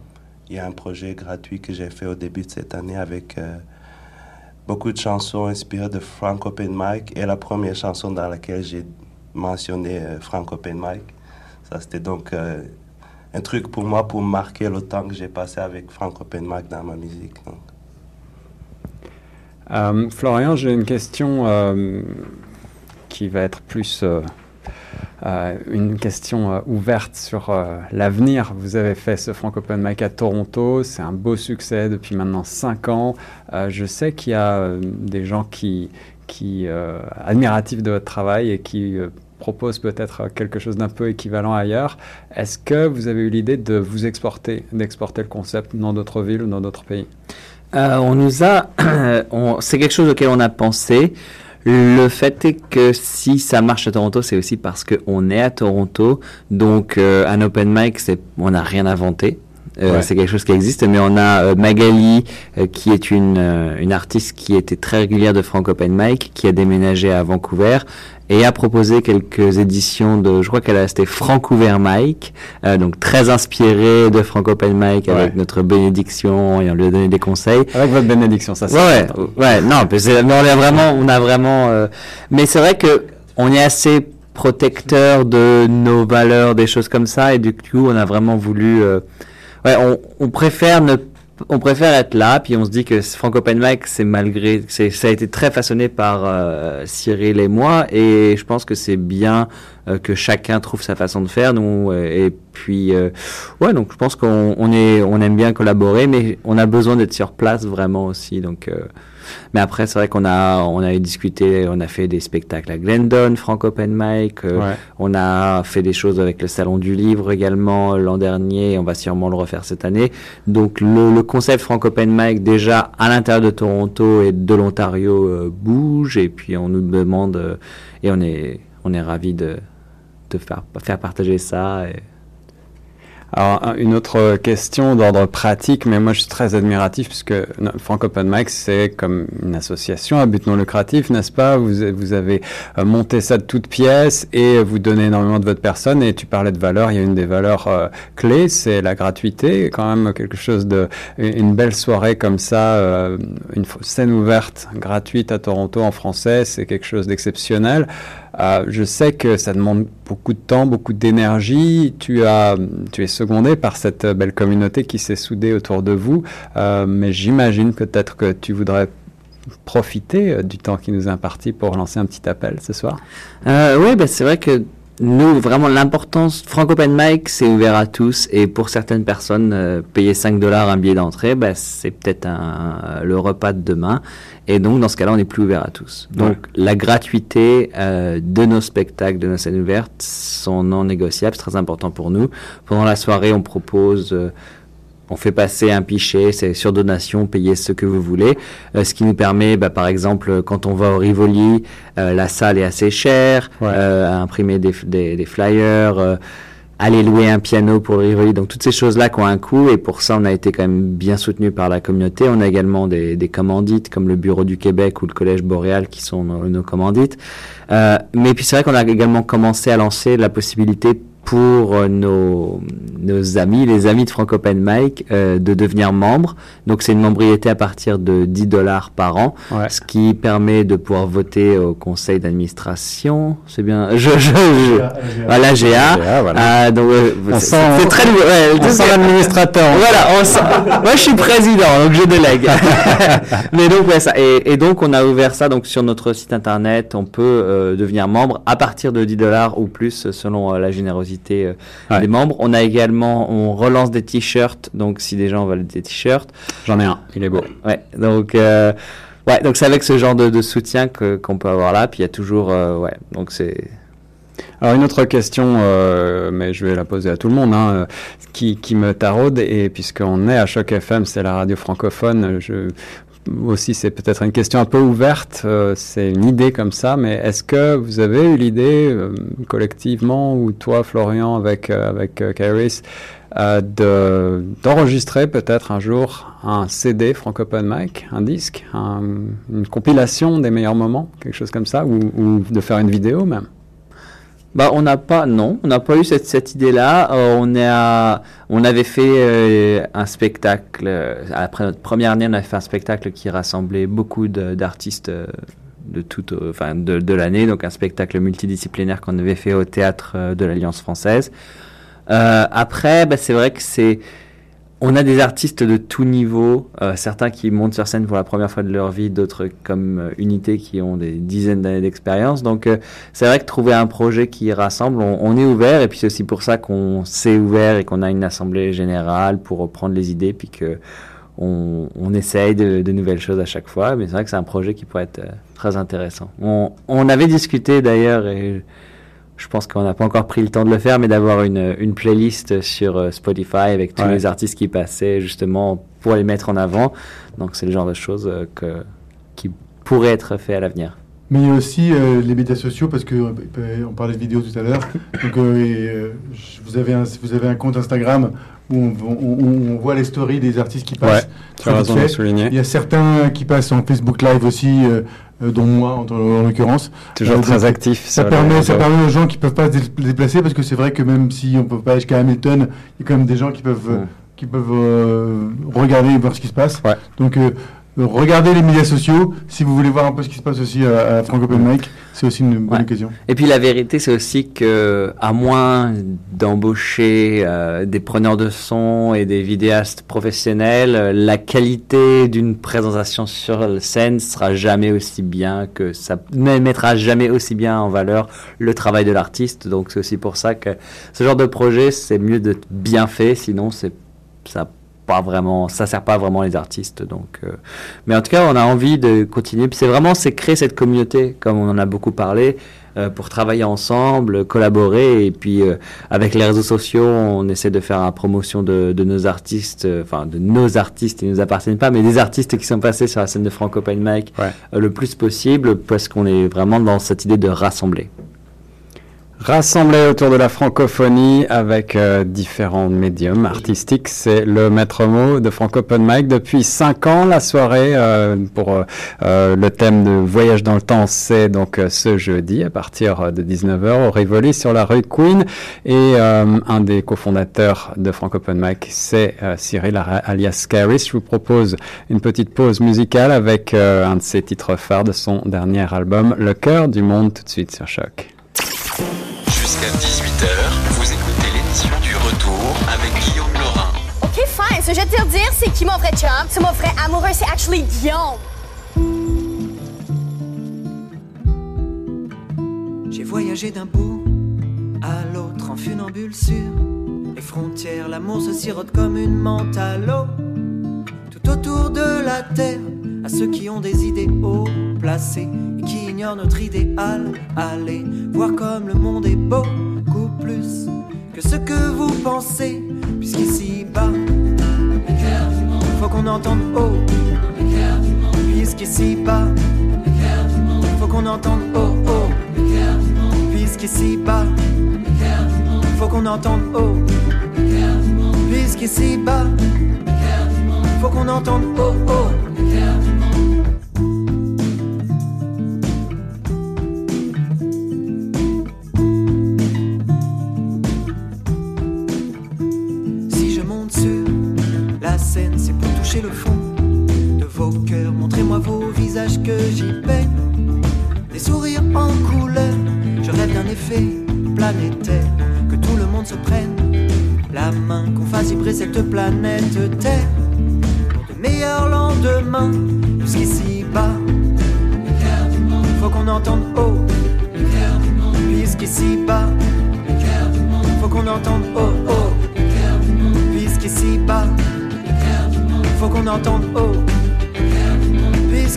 il y a un projet gratuit que j'ai fait au début de cette année avec euh, beaucoup de chansons inspirées de Frank Open Mic et la première chanson dans laquelle j'ai mentionné Frank Open Mic. Ça, c'était donc un truc pour moi pour marquer le temps que j'ai passé avec Frank Open Mic dans ma musique. Euh, Florian, j'ai une question euh, qui va être plus euh, une question ouverte sur l'avenir. Vous avez fait ce Frank Open Mic à Toronto, c'est un beau succès depuis maintenant 5 ans. Je sais qu'il y a des gens qui, qui admiratifs de votre travail et qui proposent peut-être quelque chose d'un peu équivalent ailleurs. Est-ce que vous avez eu l'idée de vous exporter, d'exporter le concept dans d'autres villes ou dans d'autres pays? Euh, on nous a, c'est quelque chose auquel on a pensé. Le fait est que si ça marche à Toronto, c'est aussi parce qu'on est à Toronto. Donc, euh, un open mic, c'est, on n'a rien inventé. Euh, Ouais. C'est quelque chose qui existe, mais on a euh, Magali, euh, qui est une, euh, une artiste qui était très régulière de Frank Open Mic, qui a déménagé à Vancouver et a proposé quelques éditions de, je crois qu'elle a, c'était Vancouver Mike, euh, donc très inspiré de Frank Open Mic avec notre bénédiction et on lui a donné des conseils. Avec votre bénédiction, ça c'est Ouais, ouais, ouais, non, mais, on est vraiment, on a vraiment, euh, mais c'est vrai que on est assez protecteur de nos valeurs, des choses comme ça, et du coup, on a vraiment voulu, euh, ouais, on, on préfère ne on préfère être là, puis on se dit que Frank Open Mic, c'est malgré, c'est, ça a été très façonné par euh, Cyril et moi, et je pense que c'est bien euh, que chacun trouve sa façon de faire. Nous, euh, et puis, euh, ouais, donc je pense qu'on on est, on aime bien collaborer, mais on a besoin d'être sur place vraiment aussi. Donc, euh, mais après, c'est vrai qu'on a, on a discuté, on a fait des spectacles à Glendon, Frank Open Mic. euh, Ouais. On a fait des choses avec le Salon du Livre également l'an dernier. On va sûrement le refaire cette année. Donc le, le concept Frank Open Mic déjà à l'intérieur de Toronto et de l'Ontario euh, bouge et puis on nous demande euh, et on est on est ravi de de faire faire partager ça. Et... Alors, un- une autre question d'ordre pratique, mais moi je suis très admiratif puisque Frank Open Mic, c'est comme une association à but non lucratif, n'est-ce pas? Vous, vous avez euh, monté ça de toutes pièces et vous donnez énormément de votre personne. Et tu parlais de valeurs, il y a une des valeurs euh, clés, c'est la gratuité. Quand même quelque chose de. Une belle soirée comme ça, euh, une scène ouverte gratuite à Toronto en français, c'est quelque chose d'exceptionnel. Euh, je sais que ça demande beaucoup de temps, beaucoup d'énergie. Tu tu es secondé par cette belle communauté qui s'est soudée autour de vous. Euh, mais j'imagine peut-être que tu voudrais profiter euh, du temps qui nous est imparti pour lancer un petit appel ce soir. Oui, bah, c'est vrai que nous, vraiment, l'importance, Frank Open Mic, c'est ouvert à tous. Et pour certaines personnes, euh, payer 5 dollars un billet d'entrée, bah, c'est peut-être un, le repas de demain. Et donc, dans ce cas-là, on n'est plus ouvert à tous. Donc, Ouais. la gratuité euh, de nos spectacles, de nos scènes ouvertes, sont non négociables. C'est très important pour nous. Pendant la soirée, on propose... euh, on fait passer un pichet, c'est sur donation, payez ce que vous voulez. Euh, ce qui nous permet, bah, par exemple, quand on va au Rivoli, euh, la salle est assez chère, euh, à imprimer des, des, des flyers, aller louer un piano pour le Rivoli. Donc toutes ces choses-là qui ont un coût et pour ça on a été quand même bien soutenu par la communauté. On a également des, des commandites comme le Bureau du Québec ou le Collège Boréal qui sont nos, nos commandites. Mais puis c'est vrai qu'on a également commencé à lancer la possibilité pour euh, nos, nos amis, les amis de Frank Open Mic, euh, de devenir membres. Donc c'est une membriété à partir de 10 dollars par an, ce qui permet de pouvoir voter au conseil d'administration. C'est bien, je, je, je, voilà, GA. GA, voilà. Ah, donc, euh, On c'est- sent- c'est très nouveau. Ouais, on sent l'administrateur. Voilà, on sent- moi je suis président, donc je délègue. Mais donc ouais, ça. Et, et donc on a ouvert ça donc sur notre site internet. On peut euh, devenir membre à partir de 10 dollars ou plus selon euh, la générosité euh, des membres. On a également, on relance des t-shirts. Donc si des gens veulent des t-shirts, j'en ai un. Il est beau. Ouais. Donc euh, Ouais, donc c'est avec ce genre de, de soutien que qu'on peut avoir là. Puis il y a toujours, euh, ouais, donc c'est Alors une autre question, euh, mais je vais la poser à tout le monde, hein, euh, qui, qui me taraude, et puisqu'on est à Choc FM, c'est la radio francophone, je, aussi c'est peut-être une question un peu ouverte, euh, c'est une idée comme ça, mais est-ce que vous avez eu l'idée euh, collectivement, ou toi Florian avec, euh, avec euh, Kairis, de, d'enregistrer peut-être un jour un CD Franco Open Mic, un disque, un- une compilation des meilleurs moments, quelque chose comme ça, ou de faire une vidéo même? Bah, on n'a pas, non, on n'a pas eu cette, cette idée-là. Euh, on, a, on avait fait euh, un spectacle, euh, après notre première année, on avait fait un spectacle qui rassemblait beaucoup d'artistes de toute, enfin, de, de l'année, donc un spectacle multidisciplinaire qu'on avait fait au théâtre de l'Alliance française. Après, bah, c'est vrai que c'est, on a des artistes de tout niveau, euh, certains qui montent sur scène pour la première fois de leur vie, d'autres comme euh, Unité qui ont des dizaines d'années d'expérience. Donc euh, c'est vrai que trouver un projet qui rassemble, on, on est ouvert et puis c'est aussi pour ça qu'on s'est ouvert et qu'on a une assemblée générale pour reprendre les idées puis que on, on essaye de, de nouvelles choses à chaque fois. Mais c'est vrai que c'est un projet qui pourrait être euh, très intéressant. On, on avait discuté d'ailleurs et je pense qu'on n'a pas encore pris le temps de le faire, mais d'avoir une, une playlist sur euh, Spotify avec tous Ouais. les artistes qui passaient justement pour les mettre en avant. Donc c'est le genre de choses euh, que, qui pourrait être fait à l'avenir. Mais il y a aussi euh, les médias sociaux, parce que euh, on parlait de vidéos tout à l'heure. Donc, euh, et, euh, je- vous, avez un, vous avez un compte Instagram où on, on- on- on voit les stories des artistes qui passent. Ouais, tu as raison de souligner. Il y a certains qui passent en Facebook Live aussi, euh, dont moi en, en l'occurrence. Toujours Euh, très actif Ça les permet, ça permet aux gens qui peuvent pas se dé- déplacer, parce que c'est vrai que même si on peut pas aller jusqu'à Hamilton, il y a quand même des gens qui peuvent, euh, qui peuvent euh, regarder et voir ce qui se passe. Donc euh, euh, regardez les médias sociaux si vous voulez voir un peu ce qui se passe aussi à, à Franco Mic. C'est aussi une bonne Ouais. occasion. Et puis la vérité, c'est aussi que, à moins d'embaucher euh, des preneurs de son et des vidéastes professionnels, euh, la qualité d'une présentation sur scène sera jamais aussi bien que ça ne mettra jamais aussi bien en valeur le travail de l'artiste. Donc c'est aussi pour ça que ce genre de projet, c'est mieux de bien fait, sinon c'est ça pas vraiment, ça sert pas vraiment les artistes. Donc, euh, mais en tout cas, on a envie de continuer. Puis c'est vraiment, c'est créer cette communauté, comme on en a beaucoup parlé, euh, pour travailler ensemble, collaborer. Et puis euh, avec les réseaux sociaux, on essaie de faire la promotion de, de nos artistes, enfin de nos artistes, ils nous appartiennent pas, mais des artistes qui sont passés sur la scène de Franco Open Mic euh, le plus possible, parce qu'on est vraiment dans cette idée de rassembler. Rassemblés autour de la francophonie avec euh, différents médiums artistiques, c'est le maître mot de Franco Open Mic depuis cinq ans. La soirée euh, pour euh, le thème de voyage dans le temps, c'est donc ce jeudi à partir de 19h au Rivoli sur la rue Queen. Et un des cofondateurs de Franco Open Mic, c'est Cyril alias Caris. Je vous propose une petite pause musicale avec un de ses titres phares de son dernier album, Le cœur du monde, tout de suite sur Choc. Jusqu'à 18h, vous écoutez l'émission du retour avec Guillaume Laurin. Ok, fine. Ce que je vais te dire, c'est qui mon vrai chum? C'est mon vrai amoureux, c'est actually Guillaume. J'ai voyagé d'un bout à l'autre en funambule sur les frontières. L'amour se sirote comme une menthe à l'eau. Tout autour de la terre, à ceux qui ont des idées haut placées et qui notre idéal. Allez voir comme le monde est beaucoup plus que ce que vous pensez, puisqu'ici bas, faut qu'on entende haut. Puisqu'ici bas, faut qu'on entende haut, haut. Puisqu'ici bas, faut qu'on entende haut. Puisqu'ici bas, faut qu'on entende haut, haut. Le fond de vos cœurs. Montrez-moi vos visages que j'y peigne. Des sourires en couleur. Je rêve d'un effet planétaire. Que tout le monde se prenne la main. Qu'on fasse vibrer cette planète Terre. Pour de meilleurs lendemains. Jusqu'ici bas. Faut qu'on entende haut.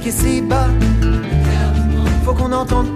Jusqu'ici bas. Faut qu'on entende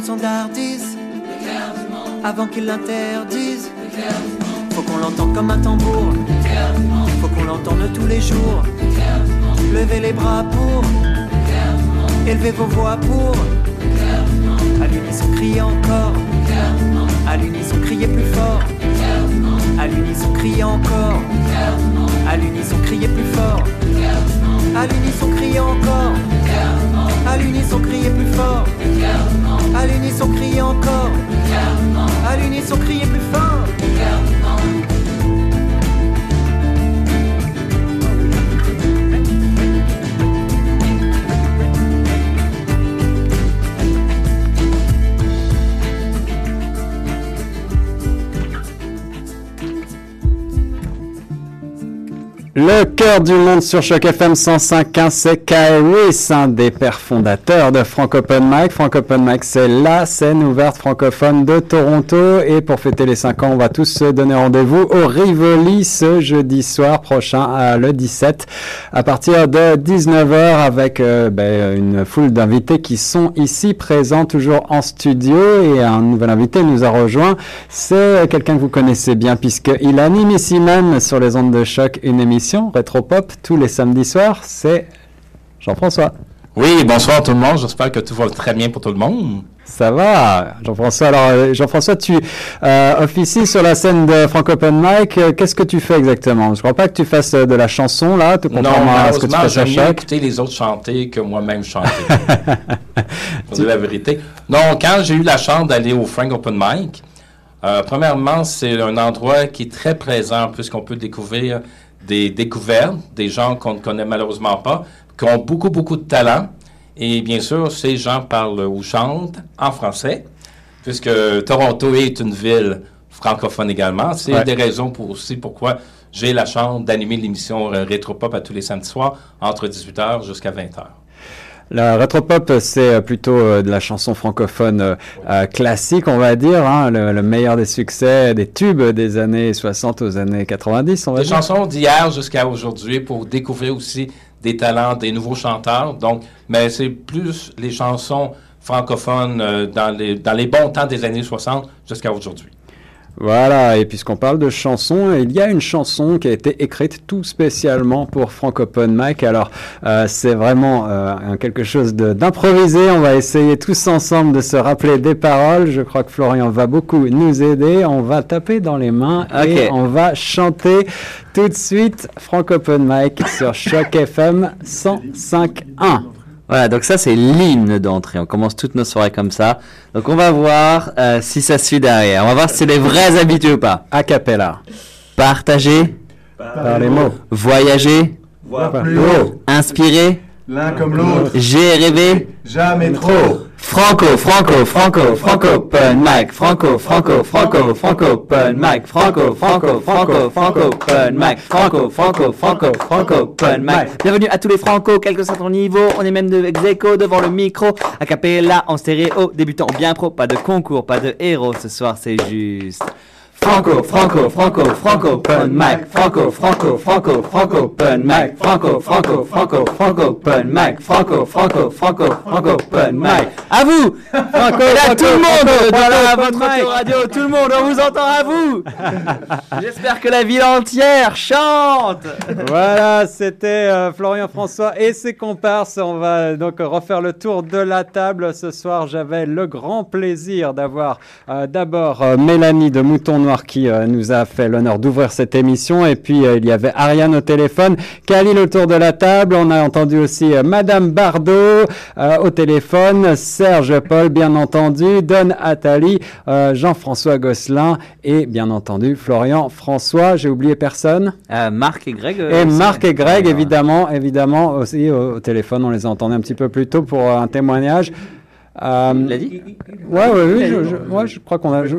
qu'on. Avant qu'ils l'interdisent. Faut qu'on l'entende comme un tambour. Faut qu'on l'entende tous les jours. Levez les bras pour. Élevez vos voix pour. À l'unisson, criez encore. À l'unisson, criez plus fort. À l'unisson, criez encore. À l'unisson, criez plus fort. À l'unisson, criez encore. À l'unisson, criez plus fort. À l'unisson, criez encore. À l'unisson, criez plus fort. Le cœur du monde sur Choc FM 105.1, c'est Kairis, un des pères fondateurs de Frank Open Mic. Frank Open Mic, c'est la scène ouverte francophone de Toronto. Et pour fêter les 5 ans, on va tous se donner rendez-vous au Rivoli ce jeudi soir prochain, le 17, à partir de 19h, avec euh, ben, une foule d'invités qui sont ici présents, toujours en studio. Et un nouvel invité nous a rejoint. C'est quelqu'un que vous connaissez bien, puisqu'il anime ici même sur les ondes de choc une émission Rétropop tous les samedis soirs. C'est Jean-François. Oui, bonsoir tout le monde. J'espère que tout va très bien pour tout le monde. Ça va, Jean-François. Alors, euh, Jean-François, tu euh, officies sur la scène de Frank Open Mic. Euh, Qu'est-ce que tu fais exactement? Je crois pas que tu fasses euh, de la chanson là, tout Non, contrairement à ce que tu fais à chaque. écouter les autres chanter que moi-même chanter. pour dire la vérité. Non, quand j'ai eu la chance d'aller au Frank Open Mic, euh, premièrement, c'est un endroit qui est très présent puisqu'on peut découvrir des découvertes, des gens qu'on ne connaît malheureusement pas, qui ont beaucoup, beaucoup de talent. Et bien sûr, ces gens parlent ou chantent en français, puisque Toronto est une ville francophone également. C'est Ouais. des raisons pour aussi pourquoi j'ai la chance d'animer l'émission euh, Rétropop à tous les samedis soirs, entre 18h jusqu'à 20h. La rétropop, c'est euh, plutôt euh, de la chanson francophone euh, euh, classique, on va dire, hein, le, le meilleur des succès, des tubes des années 60 aux années 90, on va Des dire. chansons d'hier jusqu'à aujourd'hui pour découvrir aussi des talents, des nouveaux chanteurs. Donc, mais c'est plus les chansons francophones euh, dans, les, dans les bons temps des années 60 jusqu'à aujourd'hui. Voilà, et puisqu'on parle de chansons, il y a une chanson qui a été écrite tout spécialement pour Frank Open Mic. Alors, euh, c'est vraiment euh, quelque chose de- d'improvisé. On va essayer tous ensemble de se rappeler des paroles. Je crois que Florian va beaucoup nous aider. On va taper dans les mains et on va chanter tout de suite Frank Open Mic sur Choc FM 105.1. Voilà, donc ça c'est l'hymne d'entrée. On commence toutes nos soirées comme ça. Donc on va voir euh, si ça suit derrière. On va voir si c'est les vrais habitués ou pas. A cappella. Partager. Par les mots. Voyager. Voir plus haut. Inspirer. L'un comme l'autre. J'ai rêvé. Jamais trop. Franco, Franco, Franco, Franco, Open Mic, Franco, Franco, Franco, Franco, Open Mic, Franco, Franco, Franco, Franco, Open Mic, Franco, Franco, Franco, Franco, Open Mic. Bienvenue à tous les Franco, quel que soit ton niveau, on est même de exéco devant le micro, a cappella en stéréo, débutant bien pro, pas de concours, pas de héros, ce soir c'est juste. Franco, Franco, Franco, Franco, Open Mic, Franco, Franco, Franco, Franco, Open Mic, Franco, Franco, Franco, Franco, Open Mic, Franco, Franco, Franco, Franco, Open Mic. À vous! Franco, là, tout le monde dans la, votre radio, tout le monde, on vous entend à vous! J'espère que la ville entière chante! Voilà, c'était euh, Florian François et ses comparses. On va donc refaire le tour de la table. Ce soir, j'avais le grand plaisir d'avoir euh, d'abord euh, Mélanie de Mouton Noir Noir qui euh, nous a fait l'honneur d'ouvrir cette émission. Et puis, euh, il y avait Ariane au téléphone, Khalil autour de la table. On a entendu aussi euh, Madame Bardot au téléphone, Serge Paul, bien entendu, Don Attali, Jean-François Gosselin et bien entendu Florian François. J'ai oublié personne Marc et Greg. et aussi. Marc et Greg, évidemment, évidemment aussi au, au téléphone. On les a entendus un petit peu plus tôt pour un témoignage. Euh, Il l'a dit Ouais, ouais, oui, je, je- ouais, je crois qu'on a. je-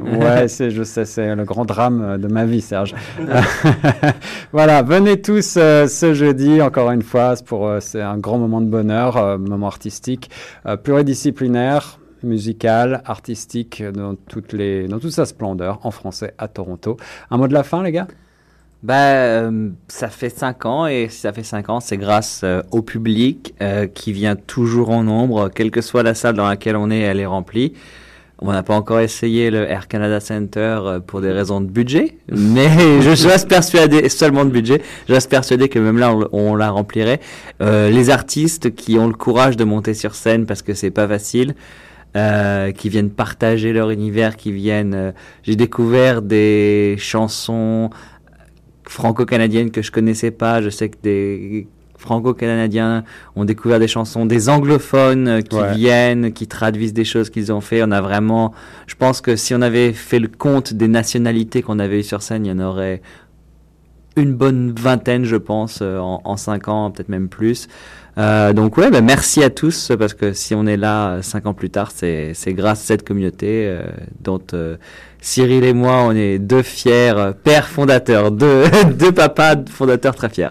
ouais, c'est, je sais, c'est le grand drame euh, de ma vie, Serge. voilà, venez tous euh, ce jeudi, encore une fois, c'est pour, euh, c'est un grand moment de bonheur, euh, moment artistique, euh, pluridisciplinaire, musical, artistique, euh, dans, toutes les, dans toute sa splendeur, en français à Toronto. Un mot de la fin, les gars? Bah, euh, ça fait cinq ans et si ça fait cinq ans, c'est grâce euh, au public euh, qui vient toujours en nombre, quelle que soit la salle dans laquelle on est, elle est remplie. On n'a pas encore essayé le Air Canada Center euh, pour des raisons de budget, mais je, je reste persuadé, seulement de budget, je reste persuadé que même là, on, on la remplirait. Euh, les artistes qui ont le courage de monter sur scène parce que c'est pas facile, euh, qui viennent partager leur univers, qui viennent... euh, J'ai découvert des chansons franco-canadiennes que je connaissais pas. Je sais que des franco-canadiens ont découvert des chansons, des anglophones euh, qui Ouais. viennent, qui traduisent des choses qu'ils ont fait. On a vraiment, je pense que si on avait fait le compte des nationalités qu'on avait eues sur scène, il y en aurait une bonne vingtaine, je pense, euh, en, en cinq ans, peut-être même plus. Euh, donc ouais, bah, merci à tous parce que si on est là euh, cinq ans plus tard, c'est grâce à cette communauté euh, dont euh, Cyril et moi, on est deux fiers euh, pères fondateurs, deux, deux papas fondateurs très fiers.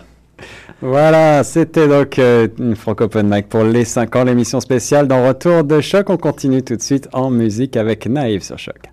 Voilà, c'était donc euh, une Franco Open Mic pour les 5 ans, l'émission spéciale dans Retour de Choc. On continue tout de suite en musique avec Naïve sur Choc.